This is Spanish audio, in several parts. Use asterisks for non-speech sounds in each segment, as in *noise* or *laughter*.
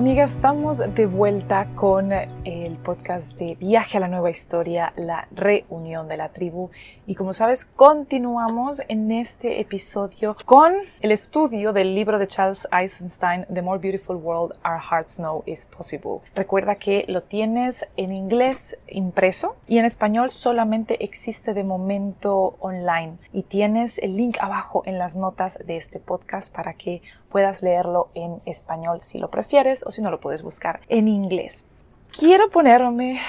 Amigas, estamos de vuelta con el podcast de Viaje a la Nueva Historia, la reunión de la tribu. Y como sabes, continuamos en este episodio con el estudio del libro de Charles Eisenstein, The More Beautiful World Our Hearts Know Is Possible. Recuerda que lo tienes en inglés impreso y en español solamente existe de momento online. Y tienes el link abajo en las notas de este podcast para que puedas leerlo en español si lo prefieres o si no lo puedes buscar en inglés. Quiero ponerme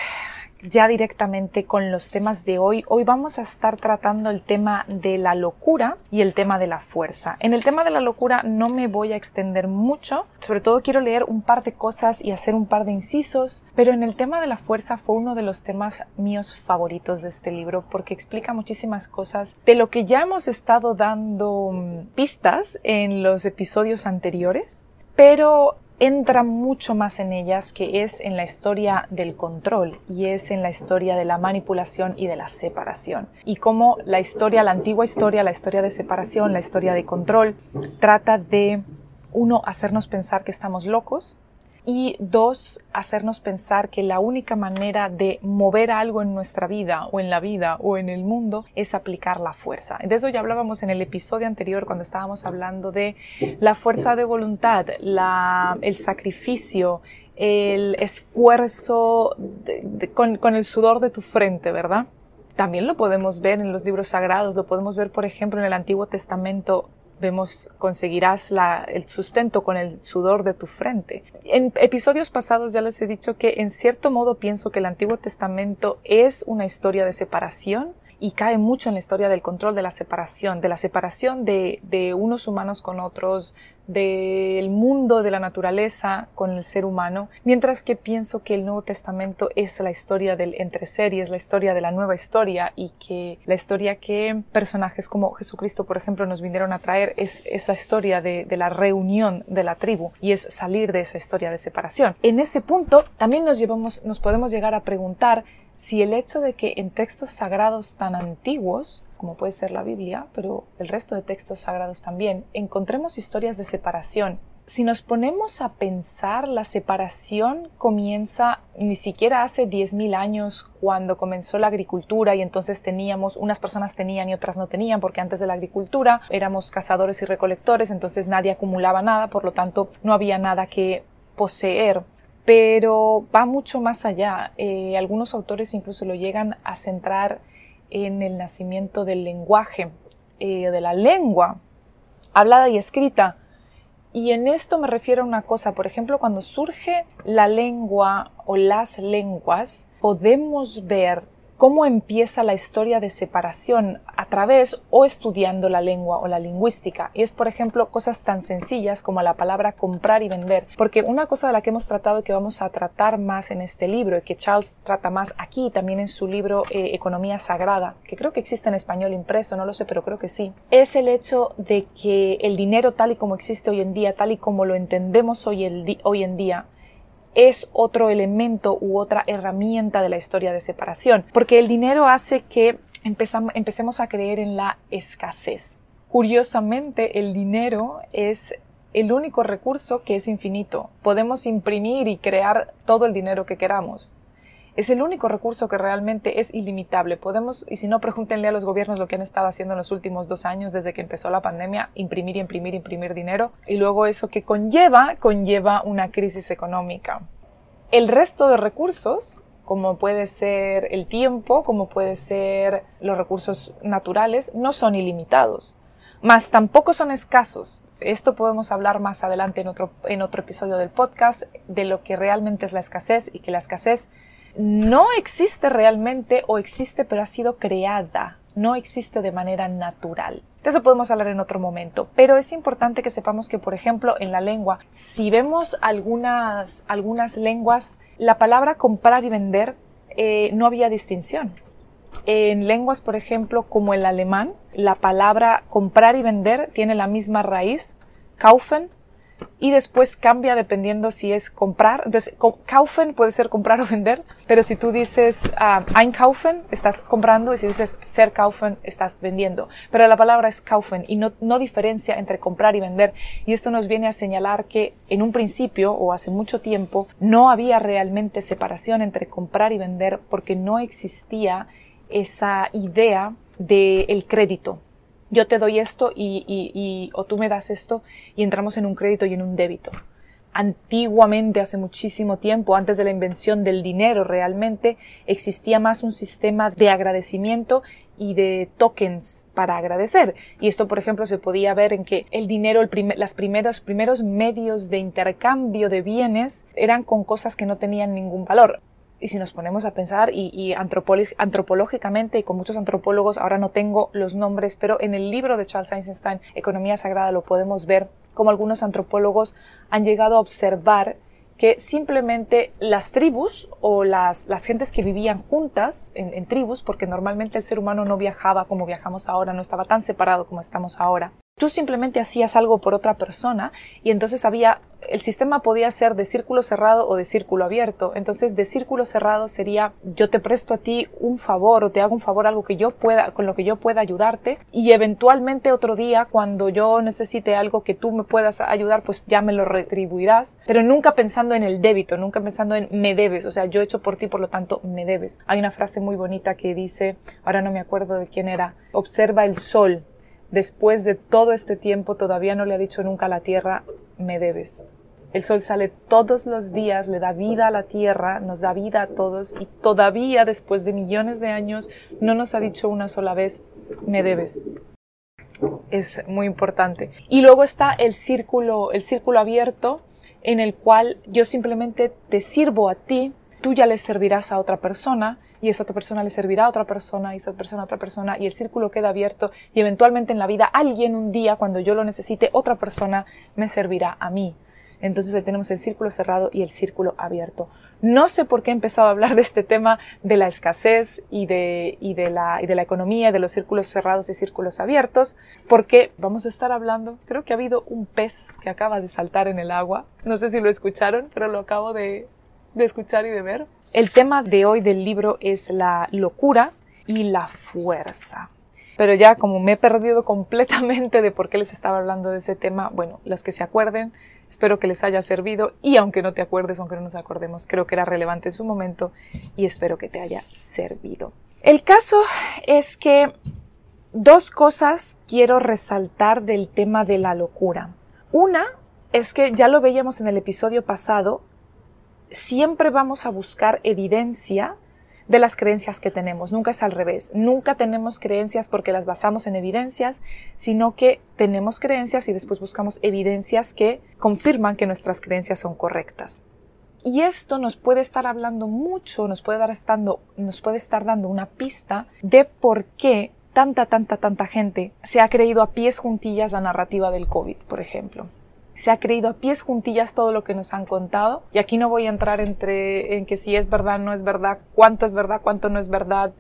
ya directamente con los temas de hoy. Hoy vamos a estar tratando el tema de la locura y el tema de la fuerza. En el tema de la locura no me voy a extender mucho, sobre todo quiero leer un par de cosas y hacer un par de incisos, pero en el tema de la fuerza fue uno de los temas míos favoritos de este libro porque explica muchísimas cosas de lo que ya hemos estado dando mm, pistas en los episodios anteriores, pero entra mucho más en ellas que es en la historia del control y es en la historia de la manipulación y de la separación. Y cómo la historia, la antigua historia, la historia de separación, la historia de control, trata de, uno, hacernos pensar que estamos locos, y dos, hacernos pensar que la única manera de mover algo en nuestra vida o en la vida o en el mundo es aplicar la fuerza. De eso ya hablábamos en el episodio anterior cuando estábamos hablando de la fuerza de voluntad, la, el sacrificio, el esfuerzo con, con el sudor de tu frente, ¿verdad? También lo podemos ver en los libros sagrados, lo podemos ver, por ejemplo, en el Antiguo Testamento vemos conseguirás el sustento con el sudor de tu frente. En episodios pasados ya les he dicho que en cierto modo pienso que el Antiguo Testamento es una historia de separación y cae mucho en la historia del control de la separación, de la separación de, unos humanos con otros, del mundo de la naturaleza con el ser humano, mientras que pienso que el Nuevo Testamento es la historia del entre es la historia de la nueva historia y que la historia que personajes como Jesucristo, por ejemplo, nos vinieron a traer es esa historia de, de la reunión de la tribu y es salir de esa historia de separación. En ese punto también nos llevamos, nos podemos llegar a preguntar si el hecho de que en textos sagrados tan antiguos, como puede ser la Biblia, pero el resto de textos sagrados también, encontremos historias de separación. Si nos ponemos a pensar, la separación comienza ni siquiera hace 10.000 años cuando comenzó la agricultura y entonces teníamos, unas personas tenían y otras no tenían, porque antes de la agricultura éramos cazadores y recolectores, entonces nadie acumulaba nada, por lo tanto no había nada que poseer pero va mucho más allá. Eh, algunos autores incluso lo llegan a centrar en el nacimiento del lenguaje, eh, de la lengua hablada y escrita. Y en esto me refiero a una cosa, por ejemplo, cuando surge la lengua o las lenguas, podemos ver cómo empieza la historia de separación a través o estudiando la lengua o la lingüística. Y es, por ejemplo, cosas tan sencillas como la palabra comprar y vender. Porque una cosa de la que hemos tratado y que vamos a tratar más en este libro y que Charles trata más aquí también en su libro eh, Economía Sagrada, que creo que existe en español impreso, no lo sé, pero creo que sí, es el hecho de que el dinero tal y como existe hoy en día, tal y como lo entendemos hoy, hoy en día, es otro elemento u otra herramienta de la historia de separación, porque el dinero hace que empecemos a creer en la escasez. Curiosamente, el dinero es el único recurso que es infinito. Podemos imprimir y crear todo el dinero que queramos es el único recurso que realmente es ilimitable. Podemos, y si no, pregúntenle a los gobiernos lo que han estado haciendo en los últimos dos años desde que empezó la pandemia, imprimir, imprimir, imprimir dinero. Y luego eso que conlleva, conlleva una crisis económica. el resto de recursos, como puede ser el tiempo, como puede ser los recursos naturales, no son ilimitados, mas tampoco son escasos. Esto podemos hablar más adelante en otro, en otro episodio del podcast de lo que realmente es la escasez y que la escasez no existe realmente o existe pero ha sido creada, no existe de manera natural. De eso podemos hablar en otro momento, pero es importante que sepamos que, por ejemplo, en la lengua, si vemos algunas, algunas lenguas, la palabra comprar y vender eh, no había distinción. En lenguas, por ejemplo, como el alemán, la palabra comprar y vender tiene la misma raíz, kaufen, y después cambia dependiendo si es comprar. Entonces, kaufen puede ser comprar o vender, pero si tú dices uh, einkaufen, estás comprando y si dices verkaufen, estás vendiendo. Pero la palabra es kaufen y no, no diferencia entre comprar y vender. Y esto nos viene a señalar que en un principio o hace mucho tiempo no había realmente separación entre comprar y vender porque no existía esa idea del crédito yo te doy esto y, y, o tú me das esto y entramos en un crédito y en un débito. Antiguamente, hace muchísimo tiempo, antes de la invención del dinero realmente, existía más un sistema de agradecimiento y de tokens para agradecer. Y esto, por ejemplo, se podía ver en que el dinero, el las primeros, primeros medios de intercambio de bienes eran con cosas que no tenían ningún valor y si nos ponemos a pensar y, antropológicamente y con muchos antropólogos, ahora no tengo los nombres, pero en el libro de Charles Einstein, Economía Sagrada, lo podemos ver como algunos antropólogos han llegado a observar que simplemente las tribus o las, las gentes que vivían juntas en, en, tribus, porque normalmente el ser humano no viajaba como viajamos ahora, no estaba tan separado como estamos ahora, tú simplemente hacías algo por otra persona y entonces había el sistema podía ser de círculo cerrado o de círculo abierto. Entonces, de círculo cerrado sería yo te presto a ti un favor o te hago un favor, algo que yo pueda, con lo que yo pueda ayudarte y eventualmente otro día cuando yo necesite algo que tú me puedas ayudar, pues ya me lo retribuirás, pero nunca pensando en el débito, nunca pensando en me debes, o sea, yo he hecho por ti, por lo tanto, me debes. Hay una frase muy bonita que dice, ahora no me acuerdo de quién era, observa el sol. Después de todo este tiempo todavía no le ha dicho nunca a la tierra, me debes. El sol sale todos los días, le da vida a la tierra, nos da vida a todos y todavía después de millones de años no nos ha dicho una sola vez, me debes. Es muy importante. Y luego está el círculo, el círculo abierto en el cual yo simplemente te sirvo a ti, tú ya le servirás a otra persona y esa otra persona le servirá a otra persona y esa persona a otra persona y el círculo queda abierto y eventualmente en la vida alguien un día cuando yo lo necesite otra persona me servirá a mí. Entonces tenemos el círculo cerrado y el círculo abierto. No sé por qué he empezado a hablar de este tema de la escasez y de, y de, la, y de la economía, de los círculos cerrados y círculos abiertos, porque vamos a estar hablando, creo que ha habido un pez que acaba de saltar en el agua. No sé si lo escucharon, pero lo acabo de, de escuchar y de ver. El tema de hoy del libro es la locura y la fuerza. Pero ya como me he perdido completamente de por qué les estaba hablando de ese tema, bueno, los que se acuerden, Espero que les haya servido y aunque no te acuerdes, aunque no nos acordemos, creo que era relevante en su momento y espero que te haya servido. El caso es que dos cosas quiero resaltar del tema de la locura. Una es que ya lo veíamos en el episodio pasado, siempre vamos a buscar evidencia de las creencias que tenemos. Nunca es al revés. Nunca tenemos creencias porque las basamos en evidencias, sino que tenemos creencias y después buscamos evidencias que confirman que nuestras creencias son correctas. Y esto nos puede estar hablando mucho, nos puede, dar estando, nos puede estar dando una pista de por qué tanta, tanta, tanta gente se ha creído a pies juntillas la narrativa del COVID, por ejemplo se ha creído a pies juntillas todo lo que nos han contado. Y aquí no voy a entrar entre en que si es verdad, no es verdad, cuánto es verdad, cuánto no es verdad.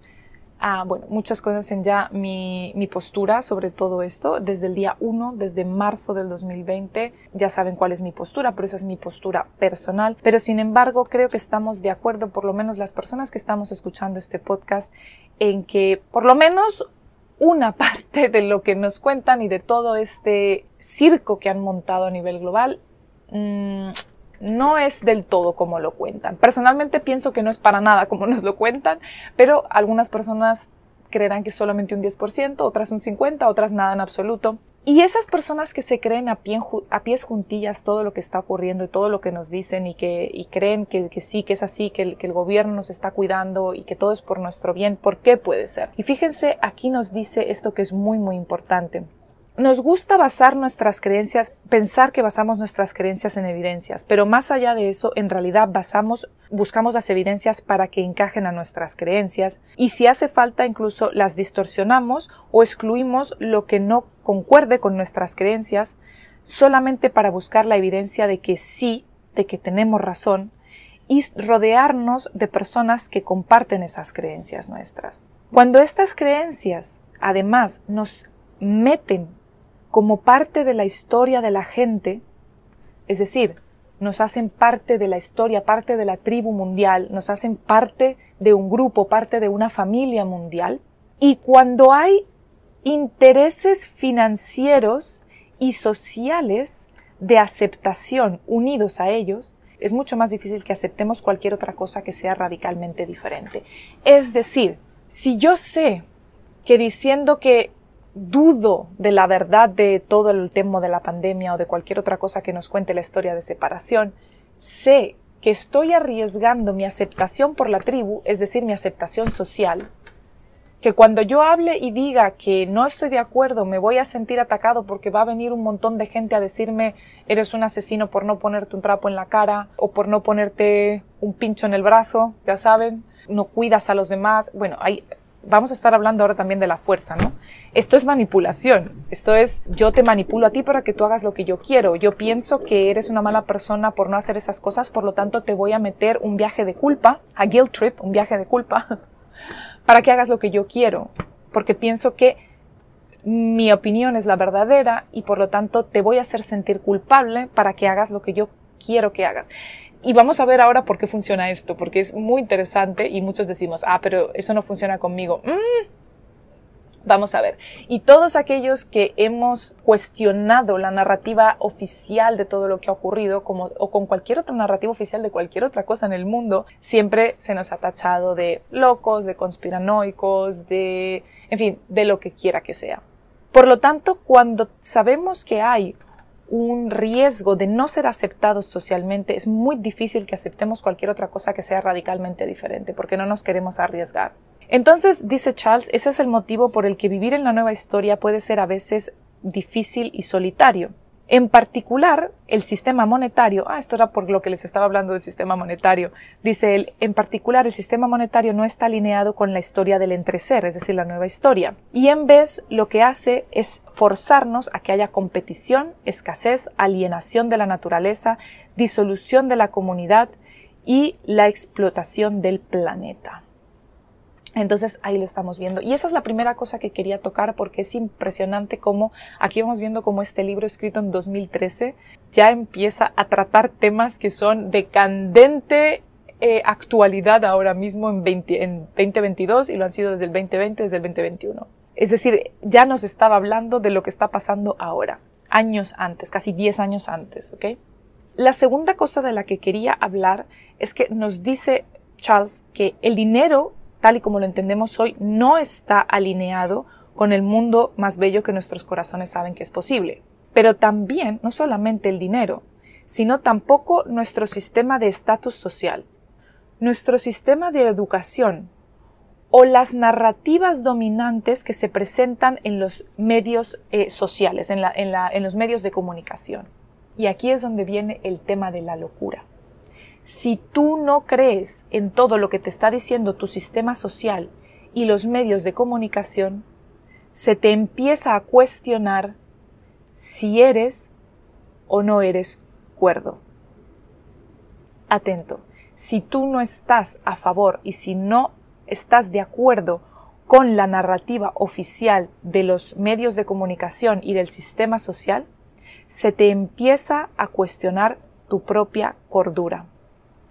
Ah, bueno, muchas conocen ya mi, mi postura sobre todo esto. Desde el día 1, desde marzo del 2020, ya saben cuál es mi postura, pero esa es mi postura personal. Pero sin embargo, creo que estamos de acuerdo, por lo menos las personas que estamos escuchando este podcast, en que por lo menos una *laughs* parte de lo que nos cuentan y de todo este circo que han montado a nivel global mm, no es del todo como lo cuentan. Personalmente pienso que no es para nada como *laughs* nos lo cuentan, pero algunas personas creerán que solamente un 10%, otras un 50%, otras nada en absoluto. Y esas personas que se creen a, pies juntillas todo lo que está ocurriendo y todo lo que nos dicen y que creen que, sí, que es así, que el, que el gobierno nos está cuidando y que todo es por nuestro bien, ¿por qué puede ser? Y fíjense, aquí nos dice esto que es muy, muy importante. Nos gusta basar nuestras creencias, pensar que basamos nuestras creencias en evidencias, pero más allá de eso, en realidad basamos, buscamos las evidencias para que encajen a nuestras creencias y si hace falta incluso las distorsionamos o excluimos lo que no concuerde con nuestras creencias solamente para buscar la evidencia de que sí, de que tenemos razón y rodearnos de personas que comparten esas creencias nuestras. Cuando estas creencias además nos meten como parte de la historia de la gente, es decir, nos hacen parte de la historia, parte de la tribu mundial, nos hacen parte de un grupo, parte de una familia mundial. Y cuando hay intereses financieros y sociales de aceptación unidos a ellos, es mucho más difícil que aceptemos cualquier otra cosa que sea radicalmente diferente. Es decir, si yo sé que diciendo que dudo de la verdad de todo el tema de la pandemia o de cualquier otra cosa que nos cuente la historia de separación, sé que estoy arriesgando mi aceptación por la tribu, es decir, mi aceptación social, que cuando yo hable y diga que no estoy de acuerdo, me voy a sentir atacado porque va a venir un montón de gente a decirme eres un asesino por no ponerte un trapo en la cara o por no ponerte un pincho en el brazo, ya saben, no cuidas a los demás. Bueno, hay vamos a estar hablando ahora también de la fuerza, ¿no? Esto es manipulación. Esto es yo te manipulo a ti para que tú hagas lo que yo quiero. Yo pienso que eres una mala persona por no hacer esas cosas, por lo tanto te voy a meter un viaje de culpa, a guilt trip, un viaje de culpa, *laughs* para que hagas lo que yo quiero. Porque pienso que mi opinión es la verdadera y por lo tanto te voy a hacer sentir culpable para que hagas lo que yo quiero que hagas. Y vamos a ver ahora por qué funciona esto, porque es muy interesante y muchos decimos, ah, pero eso no funciona conmigo. Mm. Vamos a ver. Y todos aquellos que hemos cuestionado la narrativa oficial de todo lo que ha ocurrido, como, o con cualquier otra narrativa oficial de cualquier otra cosa en el mundo, siempre se nos ha tachado de locos, de conspiranoicos, de, en fin, de lo que quiera que sea. Por lo tanto, cuando sabemos que hay un riesgo de no ser aceptados socialmente, es muy difícil que aceptemos cualquier otra cosa que sea radicalmente diferente, porque no nos queremos arriesgar. Entonces, dice Charles, ese es el motivo por el que vivir en la nueva historia puede ser a veces difícil y solitario. En particular, el sistema monetario, ah, esto era por lo que les estaba hablando del sistema monetario, dice él, en particular el sistema monetario no está alineado con la historia del entreser, es decir, la nueva historia, y en vez lo que hace es forzarnos a que haya competición, escasez, alienación de la naturaleza, disolución de la comunidad y la explotación del planeta. Entonces ahí lo estamos viendo. Y esa es la primera cosa que quería tocar porque es impresionante cómo aquí vamos viendo cómo este libro escrito en 2013 ya empieza a tratar temas que son de candente eh, actualidad ahora mismo en, 20, en 2022 y lo han sido desde el 2020, desde el 2021. Es decir, ya nos estaba hablando de lo que está pasando ahora, años antes, casi 10 años antes, ¿ok? La segunda cosa de la que quería hablar es que nos dice Charles que el dinero tal y como lo entendemos hoy, no está alineado con el mundo más bello que nuestros corazones saben que es posible. Pero también, no solamente el dinero, sino tampoco nuestro sistema de estatus social, nuestro sistema de educación o las narrativas dominantes que se presentan en los medios eh, sociales, en, en los medios de comunicación. Y aquí es donde viene el tema de la locura. Si tú no crees en todo lo que te está diciendo tu sistema social y los medios de comunicación, se te empieza a cuestionar si eres o no eres cuerdo. Atento, si tú no estás a favor y si no estás de acuerdo con la narrativa oficial de los medios de comunicación y del sistema social, se te empieza a cuestionar tu propia cordura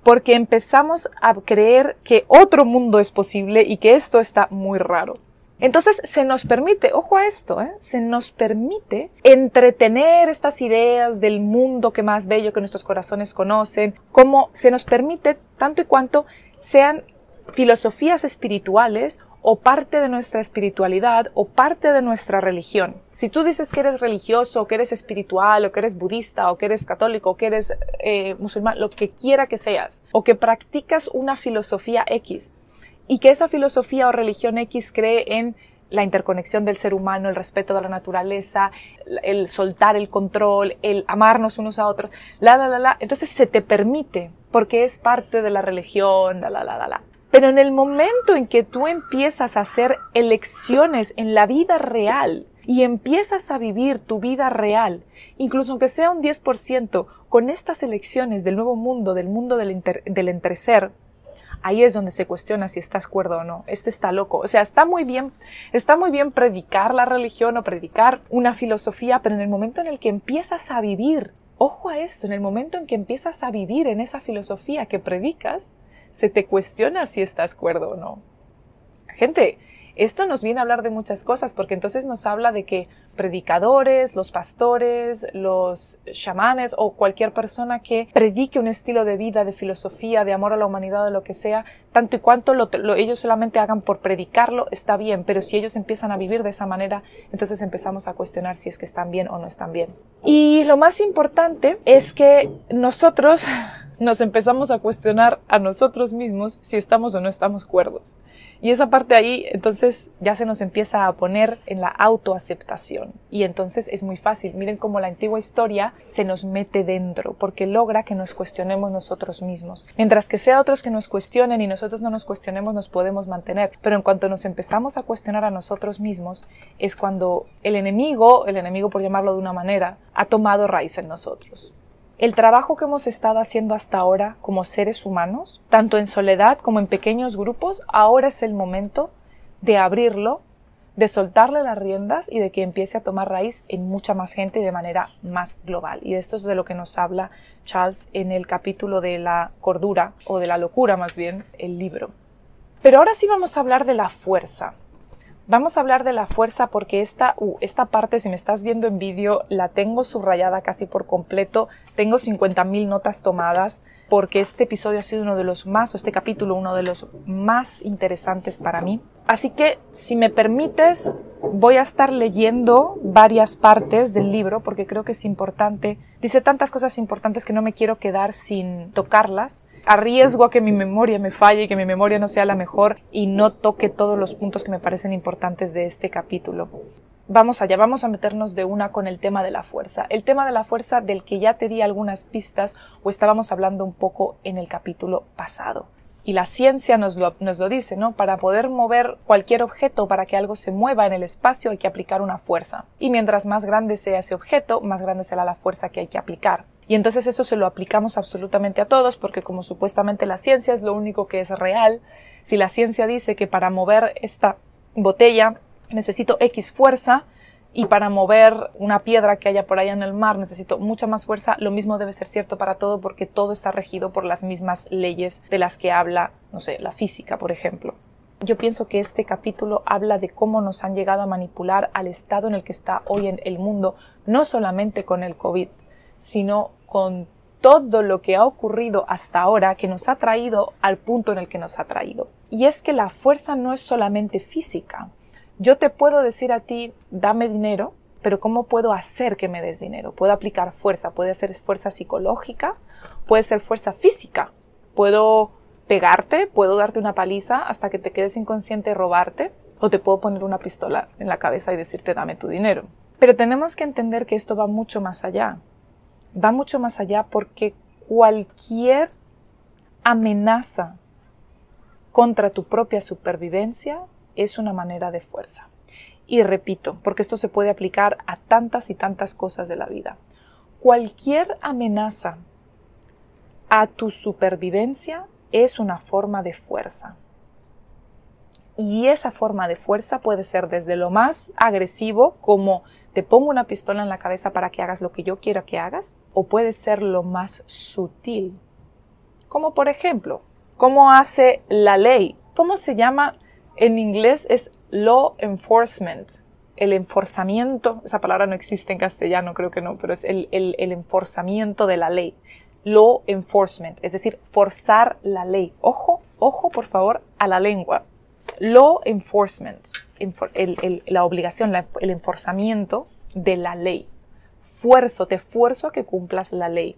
porque empezamos a creer que otro mundo es posible y que esto está muy raro. Entonces se nos permite, ojo a esto, ¿eh? se nos permite entretener estas ideas del mundo que más bello que nuestros corazones conocen, como se nos permite tanto y cuanto sean filosofías espirituales o parte de nuestra espiritualidad o parte de nuestra religión. Si tú dices que eres religioso, o que eres espiritual, o que eres budista, o que eres católico, o que eres eh, musulmán, lo que quiera que seas, o que practicas una filosofía X, y que esa filosofía o religión X cree en la interconexión del ser humano, el respeto de la naturaleza, el soltar el control, el amarnos unos a otros, la, la, la, la. Entonces se te permite, porque es parte de la religión, la, la, la, la, la. Pero en el momento en que tú empiezas a hacer elecciones en la vida real y empiezas a vivir tu vida real, incluso aunque sea un 10%, con estas elecciones del nuevo mundo, del mundo del, del entreser, ahí es donde se cuestiona si estás cuerdo o no. Este está loco. O sea, está muy bien, está muy bien predicar la religión o predicar una filosofía, pero en el momento en el que empiezas a vivir, ojo a esto, en el momento en que empiezas a vivir en esa filosofía que predicas, se te cuestiona si estás cuerdo o no. Gente, esto nos viene a hablar de muchas cosas, porque entonces nos habla de que predicadores, los pastores, los chamanes o cualquier persona que predique un estilo de vida, de filosofía, de amor a la humanidad, de lo que sea, tanto y cuanto lo, ellos solamente hagan por predicarlo, está bien, pero si ellos empiezan a vivir de esa manera, entonces empezamos a cuestionar si es que están bien o no están bien. Y lo más importante es que nosotros nos empezamos a cuestionar a nosotros mismos si estamos o no estamos cuerdos. Y esa parte ahí, entonces ya se nos empieza a poner en la autoaceptación. Y entonces es muy fácil. Miren cómo la antigua historia se nos mete dentro, porque logra que nos cuestionemos nosotros mismos. Mientras que sea otros que nos cuestionen y nosotros no nos cuestionemos, nos podemos mantener. Pero en cuanto nos empezamos a cuestionar a nosotros mismos, es cuando el enemigo, el enemigo por llamarlo de una manera, ha tomado raíz en nosotros. El trabajo que hemos estado haciendo hasta ahora como seres humanos, tanto en soledad como en pequeños grupos, ahora es el momento de abrirlo, de soltarle las riendas y de que empiece a tomar raíz en mucha más gente y de manera más global. Y esto es de lo que nos habla Charles en el capítulo de la cordura, o de la locura más bien, el libro. Pero ahora sí vamos a hablar de la fuerza. Vamos a hablar de la fuerza porque esta, uh, esta parte, si me estás viendo en vídeo, la tengo subrayada casi por completo. Tengo 50.000 notas tomadas porque este episodio ha sido uno de los más, o este capítulo, uno de los más interesantes para mí. Así que, si me permites, voy a estar leyendo varias partes del libro porque creo que es importante. Dice tantas cosas importantes que no me quiero quedar sin tocarlas arriesgo a que mi memoria me falle y que mi memoria no sea la mejor y no toque todos los puntos que me parecen importantes de este capítulo. Vamos allá, vamos a meternos de una con el tema de la fuerza. El tema de la fuerza del que ya te di algunas pistas o estábamos hablando un poco en el capítulo pasado. Y la ciencia nos lo, nos lo dice, ¿no? Para poder mover cualquier objeto, para que algo se mueva en el espacio, hay que aplicar una fuerza. Y mientras más grande sea ese objeto, más grande será la fuerza que hay que aplicar. Y entonces eso se lo aplicamos absolutamente a todos porque como supuestamente la ciencia es lo único que es real, si la ciencia dice que para mover esta botella necesito X fuerza y para mover una piedra que haya por allá en el mar necesito mucha más fuerza, lo mismo debe ser cierto para todo porque todo está regido por las mismas leyes de las que habla, no sé, la física, por ejemplo. Yo pienso que este capítulo habla de cómo nos han llegado a manipular al estado en el que está hoy en el mundo, no solamente con el COVID, sino con todo lo que ha ocurrido hasta ahora que nos ha traído al punto en el que nos ha traído. Y es que la fuerza no es solamente física. Yo te puedo decir a ti, dame dinero, pero ¿cómo puedo hacer que me des dinero? Puedo aplicar fuerza, puede ser fuerza psicológica, puede ser fuerza física, puedo pegarte, puedo darte una paliza hasta que te quedes inconsciente y robarte, o te puedo poner una pistola en la cabeza y decirte dame tu dinero. Pero tenemos que entender que esto va mucho más allá. Va mucho más allá porque cualquier amenaza contra tu propia supervivencia es una manera de fuerza. Y repito, porque esto se puede aplicar a tantas y tantas cosas de la vida. Cualquier amenaza a tu supervivencia es una forma de fuerza. Y esa forma de fuerza puede ser desde lo más agresivo, como te pongo una pistola en la cabeza para que hagas lo que yo quiero que hagas, o puede ser lo más sutil. Como por ejemplo, ¿cómo hace la ley? ¿Cómo se llama? En inglés es law enforcement. El enforzamiento, esa palabra no existe en castellano, creo que no, pero es el, el, el enforzamiento de la ley. Law enforcement, es decir, forzar la ley. Ojo, ojo por favor a la lengua law enforcement, la obligación, el enforzamiento de la ley. Fuerzo, te fuerzo a que cumplas la ley.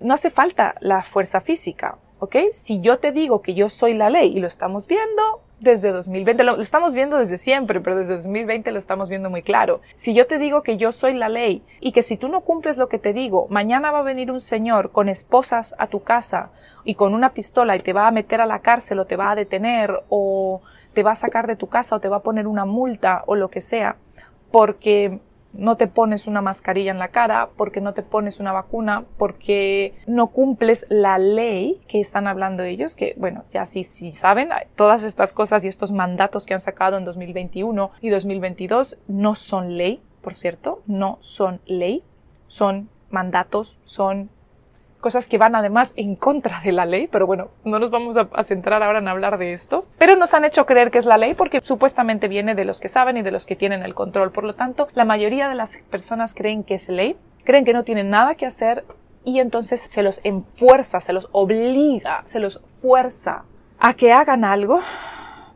No hace falta la fuerza física, ¿ok? Si yo te digo que yo soy la ley y lo estamos viendo desde 2020, lo, estamos viendo desde siempre, pero desde 2020 lo estamos viendo muy claro. Si yo te digo que yo soy la ley y que si tú no cumples lo que te digo, mañana va a venir un señor con esposas a tu casa y con una pistola y te va a meter a la cárcel o te va a detener o te va a sacar de tu casa o te va a poner una multa o lo que sea, porque no te pones una mascarilla en la cara, porque no te pones una vacuna, porque no cumples la ley que están hablando ellos, que bueno, ya sí, sí saben, todas estas cosas y estos mandatos que han sacado en 2021 y 2022 no son ley, por cierto, no son ley, son mandatos, son cosas que van además en contra de la ley, pero bueno, no nos vamos a, centrar ahora en hablar de esto, pero nos han hecho creer que es la ley porque supuestamente viene de los que saben y de los que tienen el control. Por lo tanto, la mayoría de las personas creen que es ley, creen que no tienen nada que hacer y entonces se los enfuerza, se los obliga, se los fuerza a que hagan algo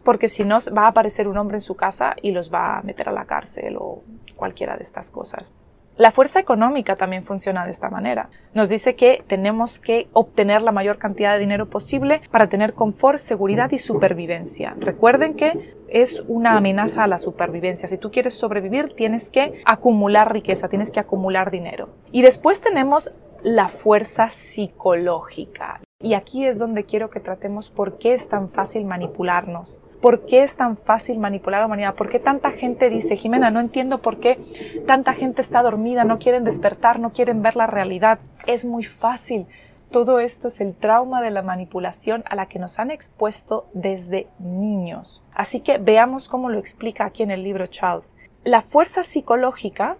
porque si no va a aparecer un hombre en su casa y los va a meter a la cárcel o cualquiera de estas cosas. La fuerza económica también funciona de esta manera. Nos dice que tenemos que obtener la mayor cantidad de dinero posible para tener confort, seguridad y supervivencia. Recuerden que es una amenaza a la supervivencia. Si tú quieres sobrevivir, tienes que acumular riqueza, tienes que acumular dinero. Y después tenemos la fuerza psicológica. Y aquí es donde quiero que tratemos por qué es tan fácil manipularnos. ¿Por qué es tan fácil manipular a la humanidad? ¿Por qué tanta gente dice, Jimena, no entiendo por qué tanta gente está dormida, no quieren despertar, no quieren ver la realidad? Es muy fácil. Todo esto es el trauma de la manipulación a la que nos han expuesto desde niños. Así que veamos cómo lo explica aquí en el libro Charles. La fuerza psicológica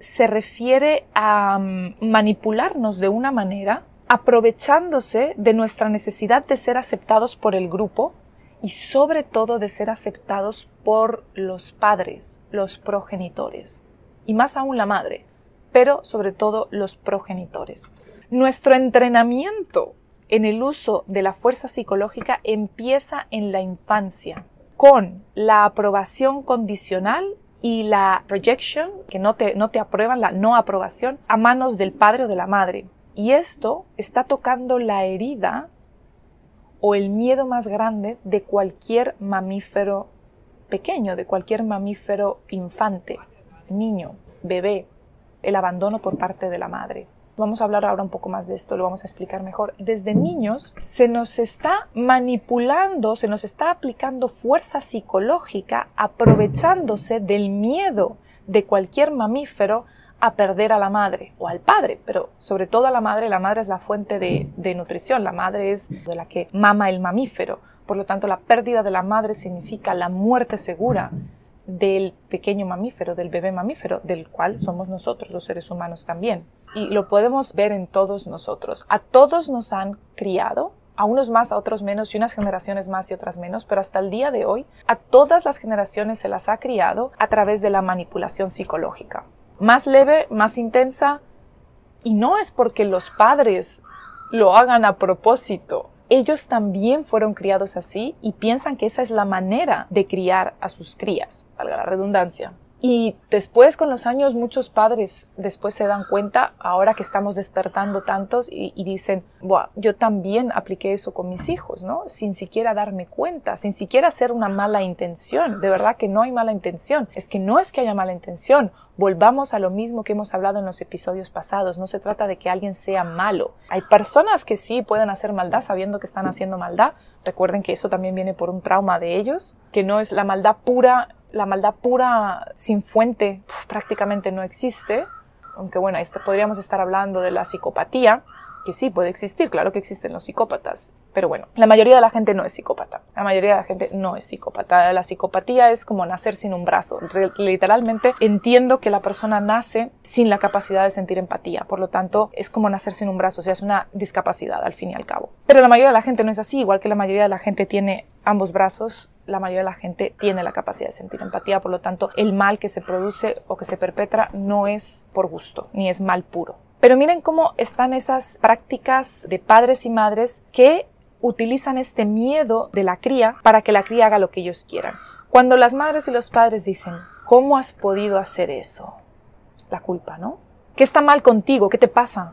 se refiere a mm, manipularnos de una manera aprovechándose de nuestra necesidad de ser aceptados por el grupo y sobre todo de ser aceptados por los padres, los progenitores, y más aún la madre, pero sobre todo los progenitores. Nuestro entrenamiento en el uso de la fuerza psicológica empieza en la infancia, con la aprobación condicional y la rejection, que no te, no te aprueban, la no aprobación, a manos del padre o de la madre. Y esto está tocando la herida o el miedo más grande de cualquier mamífero pequeño, de cualquier mamífero infante, niño, bebé, el abandono por parte de la madre. Vamos a hablar ahora un poco más de esto, lo vamos a explicar mejor. Desde niños se nos está manipulando, se nos está aplicando fuerza psicológica aprovechándose del miedo de cualquier mamífero a perder a la madre o al padre, pero sobre todo a la madre, la madre es la fuente de, nutrición, la madre es de la que mama el mamífero, por lo tanto la pérdida de la madre significa la muerte segura del pequeño mamífero, del bebé mamífero, del cual somos nosotros, los seres humanos también. Y lo podemos ver en todos nosotros. A todos nos han criado, a unos más, a otros menos, y unas generaciones más y otras menos, pero hasta el día de hoy, a todas las generaciones se las ha criado a través de la manipulación psicológica más leve, más intensa, y no es porque los padres lo hagan a propósito. Ellos también fueron criados así y piensan que esa es la manera de criar a sus crías, valga la redundancia. Y después, con los años, muchos padres después se dan cuenta, ahora que estamos despertando tantos, y, dicen, Buah, yo también apliqué eso con mis hijos, ¿no? Sin siquiera darme cuenta, sin siquiera hacer una mala intención. De verdad que no hay mala intención. Es que no es que haya mala intención. Volvamos a lo mismo que hemos hablado en los episodios pasados. No se trata de que alguien sea malo. Hay personas que sí pueden hacer maldad sabiendo que están haciendo maldad. Recuerden que eso también viene por un trauma de ellos, que no es la maldad pura la maldad pura sin fuente prácticamente no existe, aunque bueno, podríamos estar hablando de la psicopatía, que sí puede existir, claro que existen los psicópatas, pero bueno, la mayoría de la gente no es psicópata, la mayoría de la gente no es psicópata, la psicopatía es como nacer sin un brazo, literalmente entiendo que la persona nace sin la capacidad de sentir empatía, por lo tanto es como nacer sin un brazo, o sea, es una discapacidad al fin y al cabo. Pero la mayoría de la gente no es así, igual que la mayoría de la gente tiene ambos brazos la mayoría de la gente tiene la capacidad de sentir empatía, por lo tanto el mal que se produce o que se perpetra no es por gusto, ni es mal puro. Pero miren cómo están esas prácticas de padres y madres que utilizan este miedo de la cría para que la cría haga lo que ellos quieran. Cuando las madres y los padres dicen, ¿cómo has podido hacer eso? La culpa, ¿no? ¿Qué está mal contigo? ¿Qué te pasa?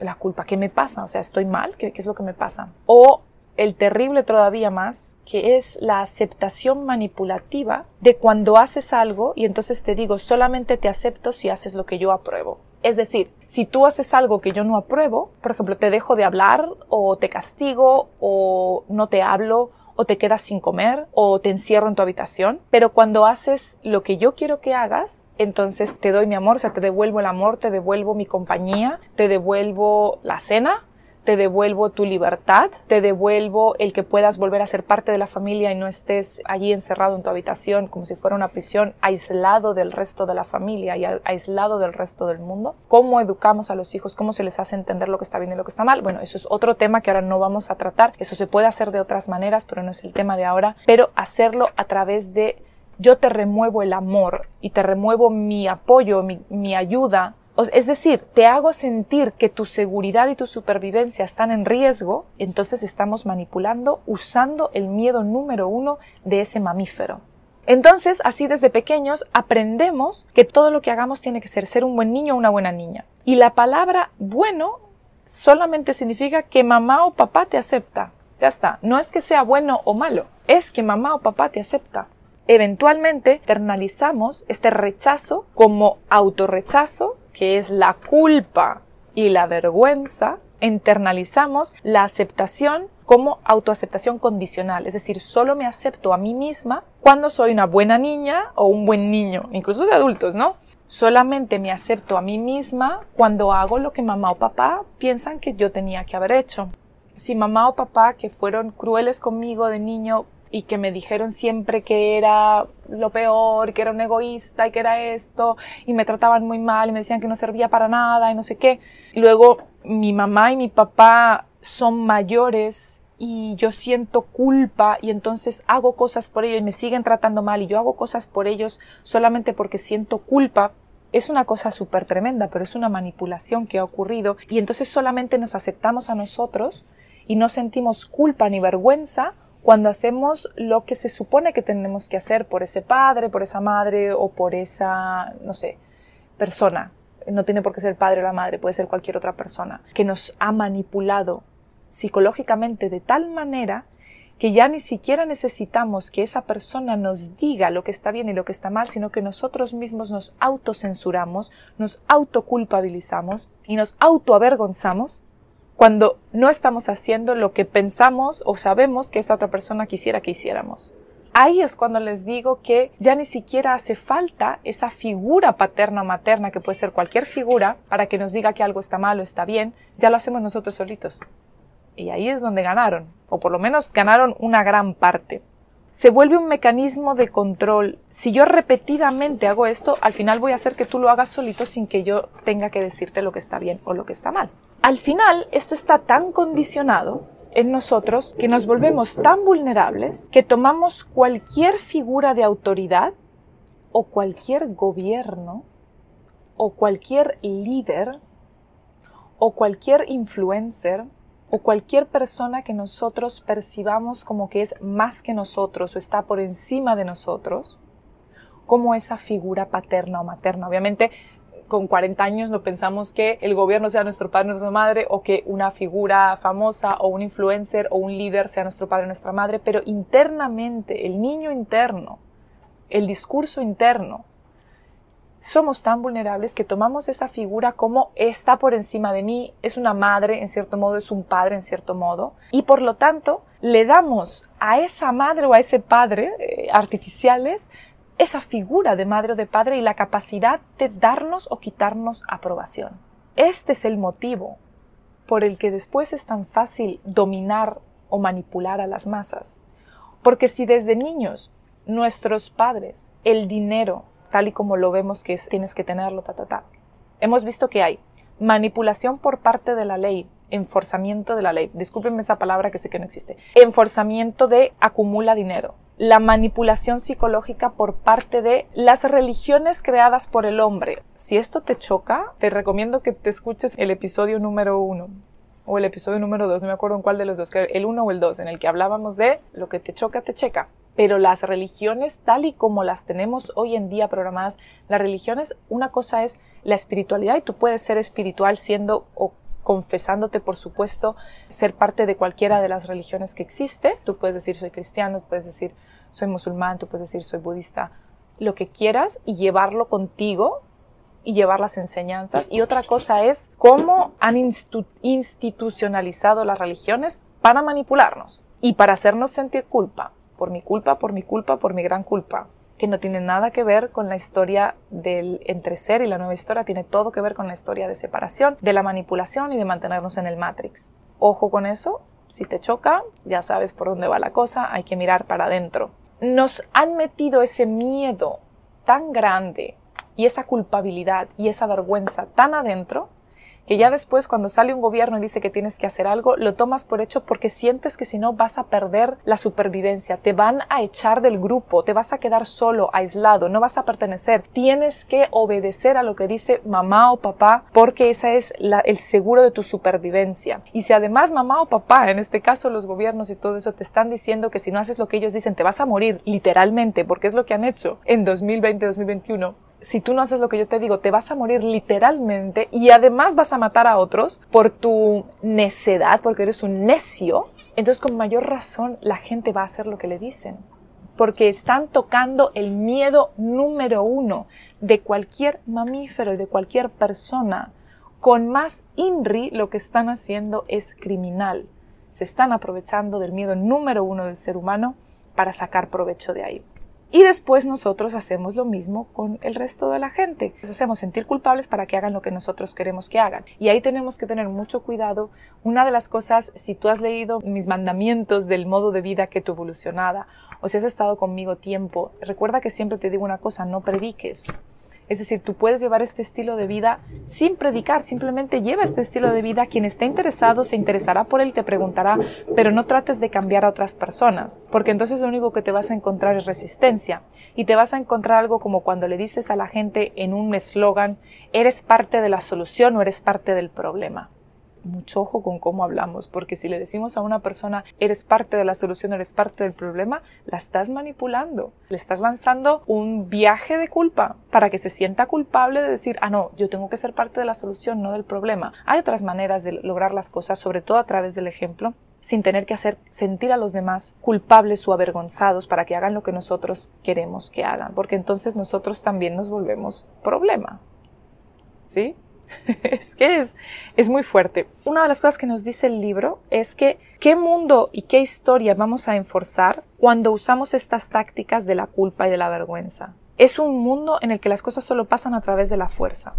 La culpa, ¿qué me pasa? O sea, ¿estoy mal? ¿Qué, es lo que me pasa? O el terrible todavía más, que es la aceptación manipulativa de cuando haces algo y entonces te digo, solamente te acepto si haces lo que yo apruebo. Es decir, si tú haces algo que yo no apruebo, por ejemplo, te dejo de hablar o te castigo o no te hablo o te quedas sin comer o te encierro en tu habitación, pero cuando haces lo que yo quiero que hagas, entonces te doy mi amor, o sea, te devuelvo el amor, te devuelvo mi compañía, te devuelvo la cena, te devuelvo tu libertad, te devuelvo el que puedas volver a ser parte de la familia y no estés allí encerrado en tu habitación como si fuera una prisión, aislado del resto de la familia y aislado del resto del mundo. ¿Cómo educamos a los hijos? ¿Cómo se les hace entender lo que está bien y lo que está mal? Bueno, eso es otro tema que ahora no vamos a tratar. Eso se puede hacer de otras maneras, pero no es el tema de ahora. Pero hacerlo a través de yo te remuevo el amor y te remuevo mi apoyo, mi, mi ayuda es decir, te hago sentir que tu seguridad y tu supervivencia están en riesgo, entonces estamos manipulando usando el miedo número uno de ese mamífero. Entonces, así desde pequeños aprendemos que todo lo que hagamos tiene que ser ser un buen niño o una buena niña. Y la palabra bueno solamente significa que mamá o papá te acepta. Ya está. No es que sea bueno o malo, es que mamá o papá te acepta. Eventualmente internalizamos este rechazo como autorrechazo que es la culpa y la vergüenza, internalizamos la aceptación como autoaceptación condicional, es decir, solo me acepto a mí misma cuando soy una buena niña o un buen niño, incluso de adultos, ¿no? Solamente me acepto a mí misma cuando hago lo que mamá o papá piensan que yo tenía que haber hecho. Si mamá o papá que fueron crueles conmigo de niño y que me dijeron siempre que era lo peor, que era un egoísta y que era esto, y me trataban muy mal y me decían que no servía para nada y no sé qué. Luego mi mamá y mi papá son mayores y yo siento culpa y entonces hago cosas por ellos y me siguen tratando mal y yo hago cosas por ellos solamente porque siento culpa. Es una cosa súper tremenda, pero es una manipulación que ha ocurrido y entonces solamente nos aceptamos a nosotros y no sentimos culpa ni vergüenza cuando hacemos lo que se supone que tenemos que hacer por ese padre, por esa madre o por esa, no sé, persona. No tiene por qué ser padre o la madre, puede ser cualquier otra persona, que nos ha manipulado psicológicamente de tal manera que ya ni siquiera necesitamos que esa persona nos diga lo que está bien y lo que está mal, sino que nosotros mismos nos autocensuramos, nos autoculpabilizamos y nos autoavergonzamos cuando no estamos haciendo lo que pensamos o sabemos que esa otra persona quisiera que hiciéramos. Ahí es cuando les digo que ya ni siquiera hace falta esa figura paterna o materna, que puede ser cualquier figura, para que nos diga que algo está mal o está bien, ya lo hacemos nosotros solitos. Y ahí es donde ganaron, o por lo menos ganaron una gran parte. Se vuelve un mecanismo de control. Si yo repetidamente hago esto, al final voy a hacer que tú lo hagas solito sin que yo tenga que decirte lo que está bien o lo que está mal. Al final, esto está tan condicionado en nosotros que nos volvemos tan vulnerables que tomamos cualquier figura de autoridad o cualquier gobierno o cualquier líder o cualquier influencer o cualquier persona que nosotros percibamos como que es más que nosotros o está por encima de nosotros, como esa figura paterna o materna. Obviamente con 40 años no pensamos que el gobierno sea nuestro padre, nuestra madre, o que una figura famosa o un influencer o un líder sea nuestro padre, nuestra madre, pero internamente, el niño interno, el discurso interno, somos tan vulnerables que tomamos esa figura como está por encima de mí, es una madre en cierto modo, es un padre en cierto modo, y por lo tanto le damos a esa madre o a ese padre eh, artificiales esa figura de madre o de padre y la capacidad de darnos o quitarnos aprobación. Este es el motivo por el que después es tan fácil dominar o manipular a las masas. Porque si desde niños nuestros padres, el dinero, tal y como lo vemos que es, tienes que tenerlo, ta, ta, ta, hemos visto que hay manipulación por parte de la ley, enforzamiento de la ley, discúlpenme esa palabra que sé que no existe, enforzamiento de acumula dinero, la manipulación psicológica por parte de las religiones creadas por el hombre. Si esto te choca, te recomiendo que te escuches el episodio número uno. o el episodio número 2, no me acuerdo en cuál de los dos, el 1 o el 2, en el que hablábamos de lo que te choca, te checa. Pero las religiones, tal y como las tenemos hoy en día programadas, las religiones, una cosa es la espiritualidad y tú puedes ser espiritual siendo o confesándote, por supuesto, ser parte de cualquiera de las religiones que existe. Tú puedes decir soy cristiano, tú puedes decir soy musulmán, tú puedes decir soy budista, lo que quieras y llevarlo contigo y llevar las enseñanzas. Y otra cosa es cómo han institucionalizado las religiones para manipularnos y para hacernos sentir culpa. Por mi culpa, por mi culpa, por mi gran culpa. Que no tiene nada que ver con la historia del entreser y la nueva historia, tiene todo que ver con la historia de separación, de la manipulación y de mantenernos en el Matrix. Ojo con eso, si te choca, ya sabes por dónde va la cosa, hay que mirar para adentro. Nos han metido ese miedo tan grande y esa culpabilidad y esa vergüenza tan adentro que ya después cuando sale un gobierno y dice que tienes que hacer algo, lo tomas por hecho porque sientes que si no vas a perder la supervivencia, te van a echar del grupo, te vas a quedar solo, aislado, no vas a pertenecer, tienes que obedecer a lo que dice mamá o papá porque esa es el seguro de tu supervivencia. Y si además mamá o papá, en este caso los gobiernos y todo eso, te están diciendo que si no haces lo que ellos dicen, te vas a morir literalmente, porque es lo que han hecho en 2020-2021, si tú no haces lo que yo te digo, te vas a morir literalmente y además vas a matar a otros por tu necedad, porque eres un necio, entonces con mayor razón la gente va a hacer lo que le dicen. Porque están tocando el miedo número uno de cualquier mamífero y de cualquier persona. Con más INRI lo que están haciendo es criminal. Se están aprovechando del miedo número uno del ser humano para sacar provecho de ahí. Y después nosotros hacemos lo mismo con el resto de la gente. Los hacemos sentir culpables para que hagan lo que nosotros queremos que hagan. Y ahí tenemos que tener mucho cuidado. Una de las cosas, si tú has leído mis mandamientos del modo de vida que tu evolucionada, o si has estado conmigo tiempo, recuerda que siempre te digo una cosa, no prediques. Es decir, tú puedes llevar este estilo de vida sin predicar, simplemente lleva este estilo de vida. Quien esté interesado se interesará por él te preguntará, pero no trates de cambiar a otras personas, porque entonces lo único que te vas a encontrar es resistencia. Y te vas a encontrar algo como cuando le dices a la gente en un eslogan, eres parte de la solución o eres parte del problema mucho ojo con cómo hablamos, porque si le decimos a una persona, eres parte de la solución, eres parte del problema, la estás manipulando, le estás lanzando un viaje de culpa para que se sienta culpable de decir, ah, no, yo tengo que ser parte de la solución, no del problema. Hay otras maneras de lograr las cosas, sobre todo a través del ejemplo sin tener que hacer sentir a los demás culpables o avergonzados para que hagan lo que nosotros queremos que hagan, porque entonces nosotros también nos volvemos problema. ¿Sí? *laughs* es que es, es muy fuerte. Una de las cosas que nos dice el libro es que qué mundo y qué historia vamos a enforzar cuando usamos estas tácticas de la culpa y de la vergüenza. Es un mundo en el que las cosas solo pasan a través de la fuerza.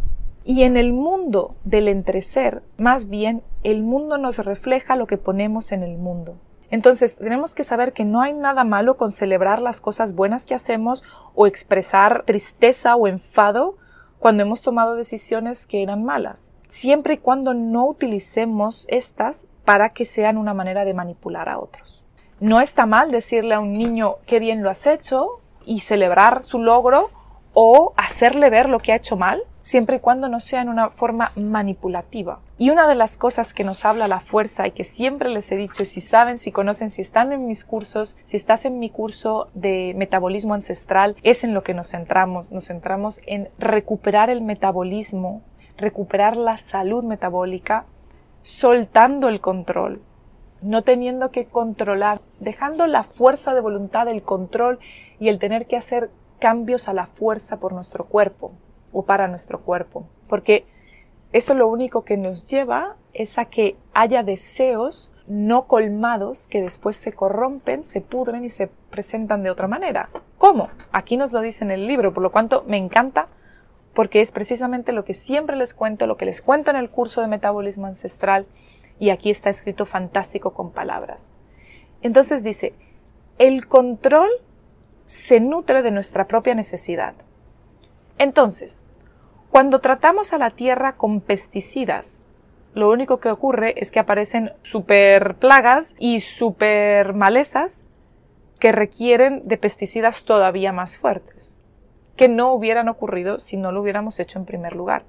Y en el mundo del entrecer, más bien, el mundo nos refleja lo que ponemos en el mundo. Entonces, tenemos que saber que no hay nada malo con celebrar las cosas buenas que hacemos o expresar tristeza o enfado cuando hemos tomado decisiones que eran malas, siempre y cuando no utilicemos estas para que sean una manera de manipular a otros. No está mal decirle a un niño qué bien lo has hecho y celebrar su logro o hacerle ver lo que ha hecho mal, siempre y cuando no sea en una forma manipulativa. Y una de las cosas que nos habla la fuerza y que siempre les he dicho, si saben, si conocen, si están en mis cursos, si estás en mi curso de metabolismo ancestral, es en lo que nos centramos. Nos centramos en recuperar el metabolismo, recuperar la salud metabólica, soltando el control, no teniendo que controlar, dejando la fuerza de voluntad, el control y el tener que hacer cambios a la fuerza por nuestro cuerpo o para nuestro cuerpo. Porque eso lo único que nos lleva es a que haya deseos no colmados que después se corrompen, se pudren y se presentan de otra manera. ¿Cómo? Aquí nos lo dice en el libro, por lo cuanto me encanta porque es precisamente lo que siempre les cuento, lo que les cuento en el curso de metabolismo ancestral y aquí está escrito fantástico con palabras. Entonces dice, el control se nutre de nuestra propia necesidad. Entonces, cuando tratamos a la tierra con pesticidas, lo único que ocurre es que aparecen super plagas y super malezas que requieren de pesticidas todavía más fuertes, que no hubieran ocurrido si no lo hubiéramos hecho en primer lugar.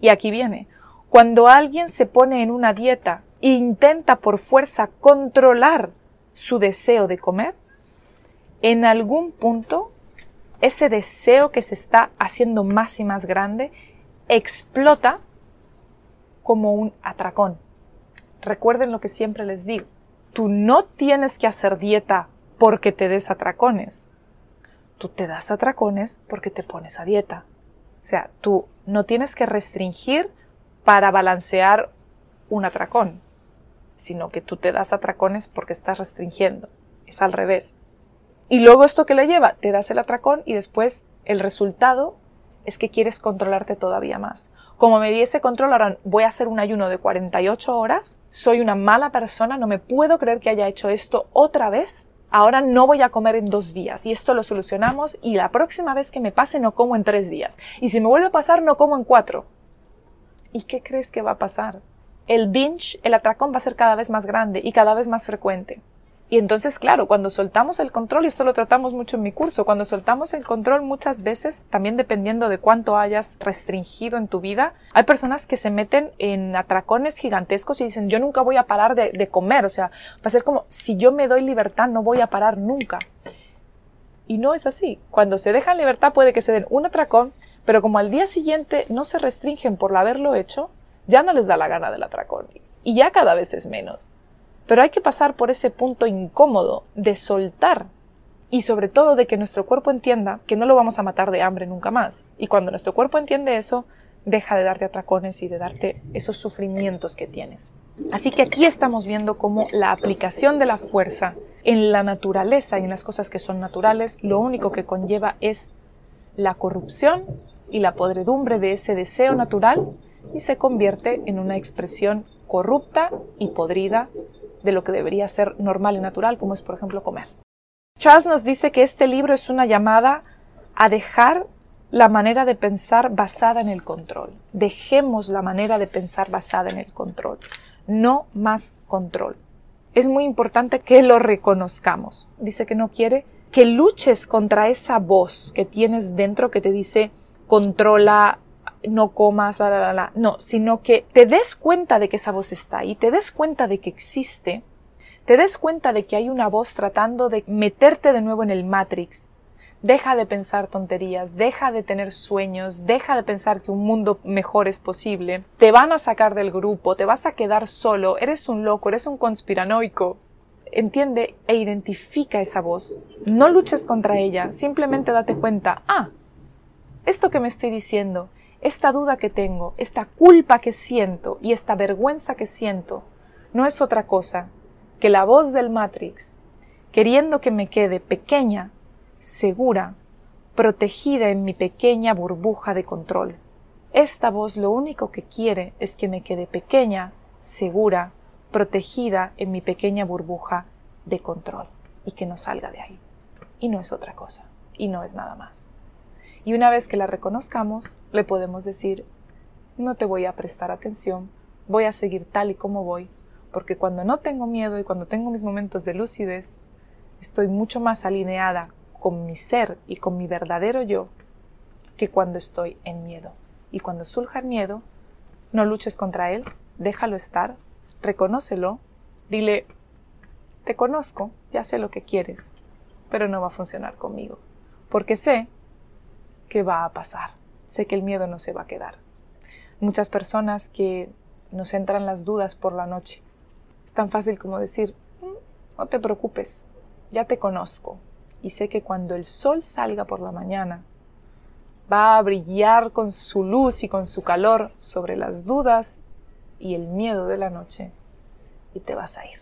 Y aquí viene, cuando alguien se pone en una dieta intenta por fuerza controlar su deseo de comer, en algún punto ese deseo que se está haciendo más y más grande explota como un atracón. Recuerden lo que siempre les digo. Tú no tienes que hacer dieta porque te des atracones. Tú te das atracones porque te pones a dieta. O sea, tú no tienes que restringir para balancear un atracón, sino que tú te das atracones porque estás restringiendo. Es al revés. Y luego esto que le lleva, te das el atracón y después el resultado es que quieres controlarte todavía más. Como me di ese control, ahora voy a hacer un ayuno de 48 horas, soy una mala persona, no me puedo creer que haya hecho esto otra vez, ahora no voy a comer en dos días y esto lo solucionamos y la próxima vez que me pase no como en tres días. Y si me vuelve a pasar no como en cuatro. ¿Y qué crees que va a pasar? El binge, el atracón va a ser cada vez más grande y cada vez más frecuente. Y entonces, claro, cuando soltamos el control, y esto lo tratamos mucho en mi curso, cuando soltamos el control muchas veces, también dependiendo de cuánto hayas restringido en tu vida, hay personas que se meten en atracones gigantescos y dicen, yo nunca voy a parar de, de comer, o sea, va a ser como, si yo me doy libertad, no voy a parar nunca. Y no es así. Cuando se dejan libertad puede que se den un atracón, pero como al día siguiente no se restringen por haberlo hecho, ya no les da la gana del atracón. Y ya cada vez es menos. Pero hay que pasar por ese punto incómodo de soltar y sobre todo de que nuestro cuerpo entienda que no lo vamos a matar de hambre nunca más. Y cuando nuestro cuerpo entiende eso, deja de darte atracones y de darte esos sufrimientos que tienes. Así que aquí estamos viendo cómo la aplicación de la fuerza en la naturaleza y en las cosas que son naturales, lo único que conlleva es la corrupción y la podredumbre de ese deseo natural y se convierte en una expresión corrupta y podrida de lo que debería ser normal y natural, como es por ejemplo comer. Charles nos dice que este libro es una llamada a dejar la manera de pensar basada en el control. Dejemos la manera de pensar basada en el control. No más control. Es muy importante que lo reconozcamos. Dice que no quiere que luches contra esa voz que tienes dentro que te dice controla, no comas, la, la, la, no, sino que te des cuenta de que esa voz está ahí, te des cuenta de que existe, te des cuenta de que hay una voz tratando de meterte de nuevo en el Matrix. Deja de pensar tonterías, deja de tener sueños, deja de pensar que un mundo mejor es posible. Te van a sacar del grupo, te vas a quedar solo, eres un loco, eres un conspiranoico. Entiende e identifica esa voz. No luches contra ella, simplemente date cuenta, ah, esto que me estoy diciendo, esta duda que tengo, esta culpa que siento y esta vergüenza que siento, no es otra cosa que la voz del Matrix, queriendo que me quede pequeña, segura, protegida en mi pequeña burbuja de control. Esta voz lo único que quiere es que me quede pequeña, segura, protegida en mi pequeña burbuja de control y que no salga de ahí. Y no es otra cosa, y no es nada más. Y una vez que la reconozcamos, le podemos decir, no te voy a prestar atención, voy a seguir tal y como voy, porque cuando no tengo miedo y cuando tengo mis momentos de lucidez, estoy mucho más alineada con mi ser y con mi verdadero yo que cuando estoy en miedo. Y cuando surja el miedo, no luches contra él, déjalo estar, reconócelo, dile, te conozco, ya sé lo que quieres, pero no va a funcionar conmigo, porque sé qué va a pasar. Sé que el miedo no se va a quedar. Muchas personas que nos entran las dudas por la noche. Es tan fácil como decir, mm, no te preocupes, ya te conozco y sé que cuando el sol salga por la mañana, va a brillar con su luz y con su calor sobre las dudas y el miedo de la noche y te vas a ir.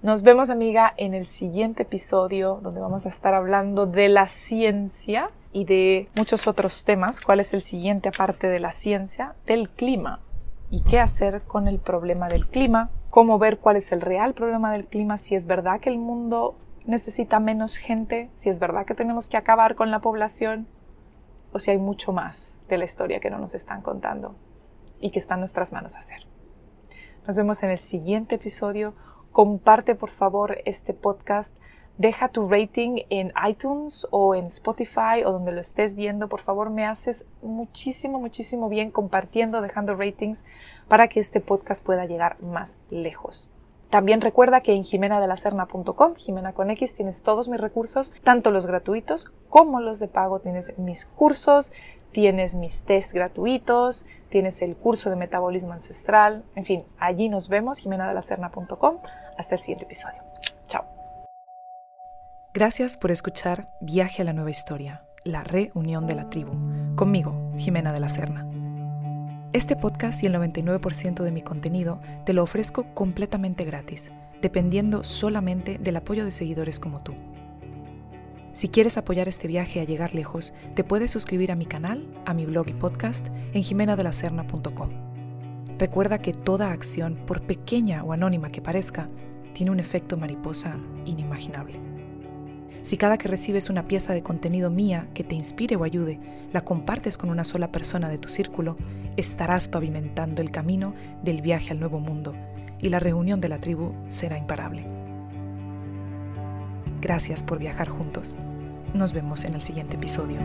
Nos vemos amiga en el siguiente episodio donde vamos a estar hablando de la ciencia y de muchos otros temas. ¿Cuál es el siguiente aparte de la ciencia? Del clima. ¿Y qué hacer con el problema del clima? ¿Cómo ver cuál es el real problema del clima? Si es verdad que el mundo necesita menos gente, si es verdad que tenemos que acabar con la población, o si hay mucho más de la historia que no nos están contando y que está en nuestras manos hacer. Nos vemos en el siguiente episodio. Comparte por favor este podcast deja tu rating en iTunes o en Spotify o donde lo estés viendo. Por favor, me haces muchísimo, muchísimo bien compartiendo, dejando ratings para que este podcast pueda llegar más lejos. También recuerda que en jimenadelacerna.com, Jimena con X, tienes todos mis recursos, tanto los gratuitos como los de pago. Tienes mis cursos, tienes mis test gratuitos, tienes el curso de metabolismo ancestral. En fin, allí nos vemos, jimenadelacerna.com. Hasta el siguiente episodio. Gracias por escuchar Viaje a la Nueva Historia, la reunión de la tribu, conmigo, Jimena de la Serna. Este podcast y el 99% de mi contenido te lo ofrezco completamente gratis, dependiendo solamente del apoyo de seguidores como tú. Si quieres apoyar este viaje a llegar lejos, te puedes suscribir a mi canal, a mi blog y podcast en jimenadelacerna.com. Recuerda que toda acción, por pequeña o anónima que parezca, tiene un efecto mariposa inimaginable. Si cada que recibes una pieza de contenido mía que te inspire o ayude, la compartes con una sola persona de tu círculo, estarás pavimentando el camino del viaje al nuevo mundo y la reunión de la tribu será imparable. Gracias por viajar juntos. Nos vemos en el siguiente episodio.